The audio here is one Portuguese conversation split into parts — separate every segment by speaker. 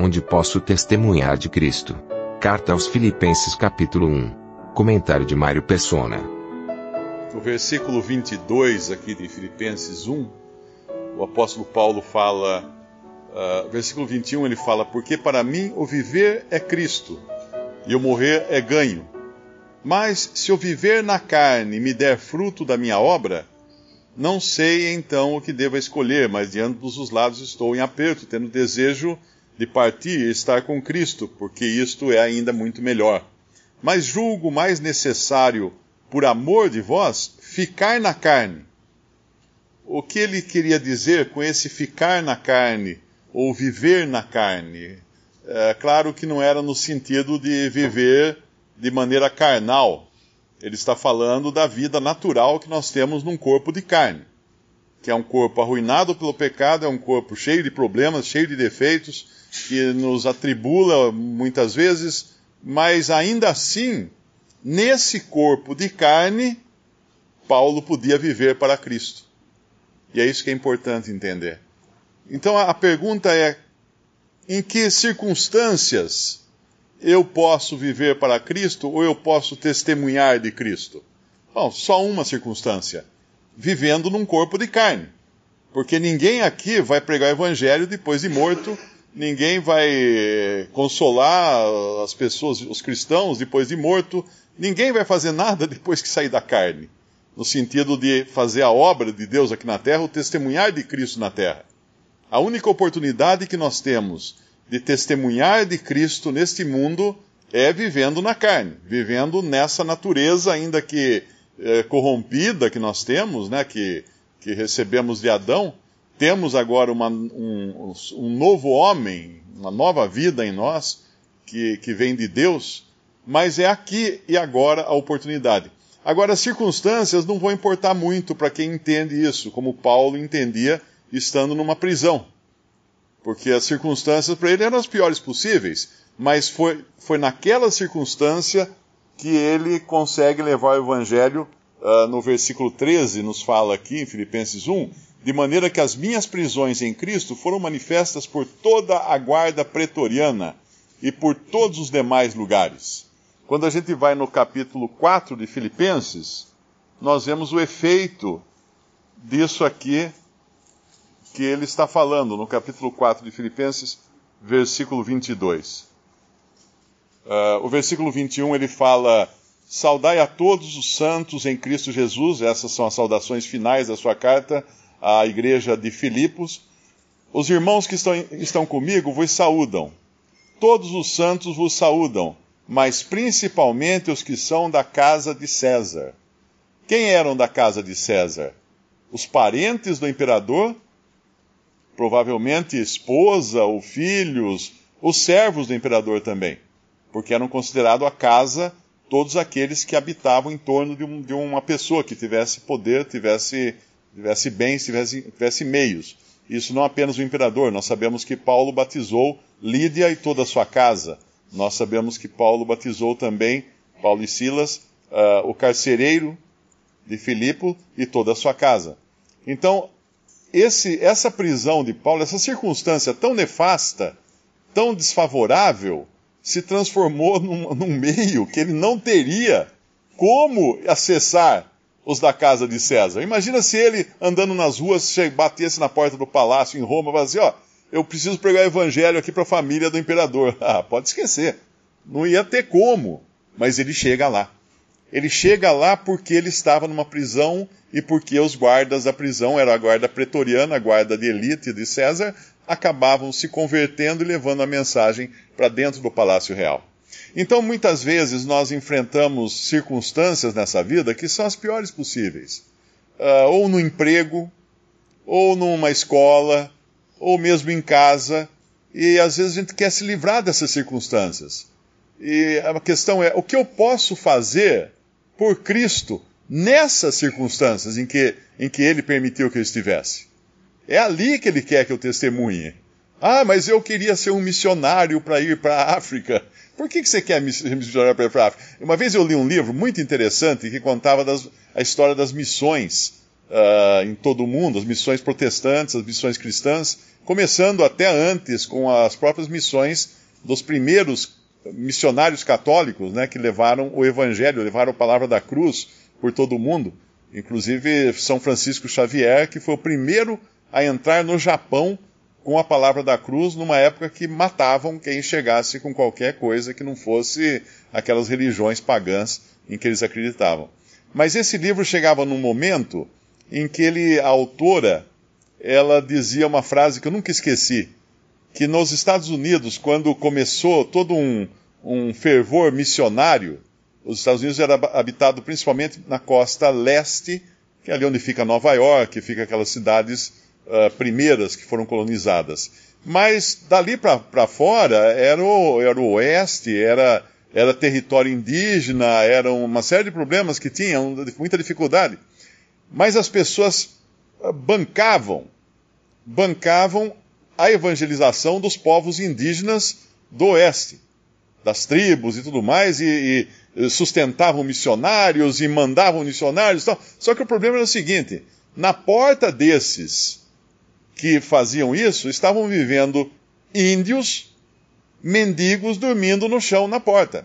Speaker 1: Onde posso testemunhar de Cristo. Carta aos Filipenses capítulo 1. Comentário de Mário Persona.
Speaker 2: No versículo 22 aqui de Filipenses 1, o apóstolo Paulo fala, uh, versículo 21 ele fala, porque para mim o viver é Cristo e o morrer é ganho. Mas se eu viver na carne me der fruto da minha obra, não sei então o que devo escolher, mas de ambos os lados estou em aperto, tendo desejo de partir e estar com Cristo, porque isto é ainda muito melhor. Mas julgo mais necessário, por amor de vós, ficar na carne. O que ele queria dizer com esse ficar na carne, ou viver na carne? É claro que não era no sentido de viver de maneira carnal. Ele está falando da vida natural que nós temos num corpo de carne, que é um corpo arruinado pelo pecado, é um corpo cheio de problemas, cheio de defeitos, que nos atribula muitas vezes, mas ainda assim, nesse corpo de carne, Paulo podia viver para Cristo. E é isso que é importante entender. Então a pergunta é: em que circunstâncias eu posso viver para Cristo ou eu posso testemunhar de Cristo? Bom, só uma circunstância: vivendo num corpo de carne. Porque ninguém aqui vai pregar o evangelho depois de morto, ninguém vai consolar as pessoas, os cristãos, depois de morto, ninguém vai fazer nada depois que sair da carne. No sentido de fazer a obra de Deus aqui na terra, o testemunhar de Cristo na terra. A única oportunidade que nós temos de testemunhar de Cristo neste mundo é vivendo na carne, vivendo nessa natureza ainda que é, corrompida que nós temos, né, que, que recebemos de Adão, temos agora uma, um, um, novo homem, uma nova vida em nós, que, que vem de Deus, mas é aqui e agora a oportunidade. Agora, as circunstâncias não vão importar muito para quem entende isso, como Paulo entendia estando numa prisão. Porque as circunstâncias para ele eram as piores possíveis, mas foi, foi naquela circunstância que ele consegue levar o evangelho. Uh, no versículo 13, nos fala aqui, em Filipenses 1, de maneira que as minhas prisões em Cristo foram manifestas por toda a guarda pretoriana e por todos os demais lugares. Quando a gente vai no capítulo 4 de Filipenses, nós vemos o efeito disso aqui que ele está falando no capítulo 4 de Filipenses, versículo 22. Uh, o versículo 21 ele fala: Saudai a todos os santos em Cristo Jesus, essas são as saudações finais da sua carta à igreja de Filipos. Os irmãos que estão, estão comigo vos saúdam. Todos os santos vos saúdam, mas principalmente os que são da casa de César. Quem eram da casa de César? Os parentes do imperador? Provavelmente esposa ou filhos, os servos do imperador também, porque eram considerados a casa todos aqueles que habitavam em torno de, um, de uma pessoa que tivesse poder, tivesse tivesse bens, tivesse, tivesse meios. Isso não apenas o imperador, nós sabemos que Paulo batizou Lídia e toda a sua casa. Nós sabemos que Paulo batizou também, Paulo e Silas, uh, o carcereiro de Filipe e toda a sua casa. Então, esse, essa prisão de Paulo, essa circunstância tão nefasta, tão desfavorável, se transformou num, num meio que ele não teria como acessar os da casa de César. Imagina se ele, andando nas ruas, batesse na porta do palácio em Roma e falasse: Ó, eu preciso pregar o evangelho aqui para a família do imperador. Ah, pode esquecer. Não ia ter como. Mas ele chega lá. Ele chega lá porque ele estava numa prisão e porque os guardas da prisão, era a guarda pretoriana, a guarda de elite de César, acabavam se convertendo e levando a mensagem para dentro do palácio real. Então, muitas vezes, nós enfrentamos circunstâncias nessa vida que são as piores possíveis. Uh, ou no emprego, ou numa escola, ou mesmo em casa, e às vezes a gente quer se livrar dessas circunstâncias. E a questão é: o que eu posso fazer por Cristo nessas circunstâncias em que, em que Ele permitiu que eu estivesse? É ali que Ele quer que eu testemunhe. Ah, mas eu queria ser um missionário para ir para a África. Por que, que você quer missionário para ir para a África? Uma vez eu li um livro muito interessante que contava das, a história das missões uh, em todo o mundo, as missões protestantes, as missões cristãs, começando até antes com as próprias missões dos primeiros missionários católicos, né, que levaram o evangelho, levaram a palavra da cruz por todo o mundo. Inclusive São Francisco Xavier, que foi o primeiro a entrar no Japão com a palavra da cruz numa época que matavam quem chegasse com qualquer coisa que não fosse aquelas religiões pagãs em que eles acreditavam. Mas esse livro chegava num momento em que ele, a autora, ela dizia uma frase que eu nunca esqueci, que nos Estados Unidos, quando começou todo um, um fervor missionário, os Estados Unidos era habitado principalmente na costa leste, que é ali onde fica Nova York, fica aquelas cidades uh, primeiras que foram colonizadas. Mas dali para fora era o, era o oeste, era, era território indígena, era uma série de problemas que tinham, muita dificuldade. Mas as pessoas ah, bancavam, bancavam a evangelização dos povos indígenas do oeste, das tribos e tudo mais, e, e sustentavam missionários e mandavam missionários. Tal. Só que o problema era o seguinte: na porta desses que faziam isso estavam vivendo índios, mendigos dormindo no chão na porta.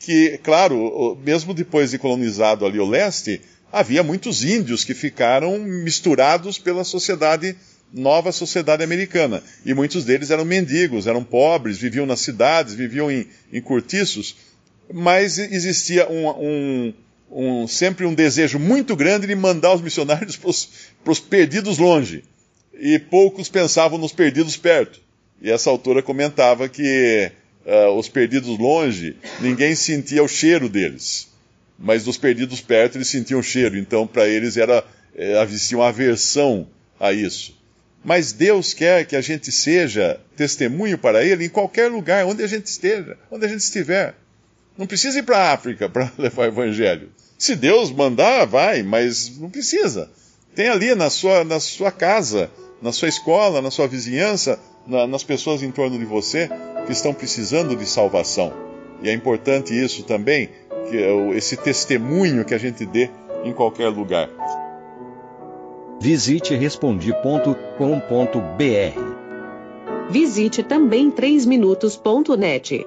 Speaker 2: Que, claro, mesmo depois de colonizado ali o leste, havia muitos índios que ficaram misturados pela sociedade, nova sociedade americana. E muitos deles eram mendigos, eram pobres, viviam nas cidades, viviam em, em cortiços, mas existia um, um, um, sempre um desejo muito grande de mandar os missionários para os perdidos longe. E poucos pensavam nos perdidos perto. E essa autora comentava que uh, os perdidos longe, ninguém sentia o cheiro deles mas dos perdidos perto eles sentiam cheiro, então para eles era é, havia uma aversão a isso. Mas Deus quer que a gente seja testemunho para Ele em qualquer lugar, onde a gente esteja, onde a gente estiver. Não precisa ir para a África para levar o Evangelho. Se Deus mandar, vai, mas não precisa. Tem ali na sua, na sua casa, na sua escola, na sua vizinhança, na, nas pessoas em torno de você que estão precisando de salvação. E é importante isso também, que é esse testemunho que a gente dê em qualquer lugar.
Speaker 3: Visite respondi.com.br.
Speaker 4: Visite também 3minutos.net.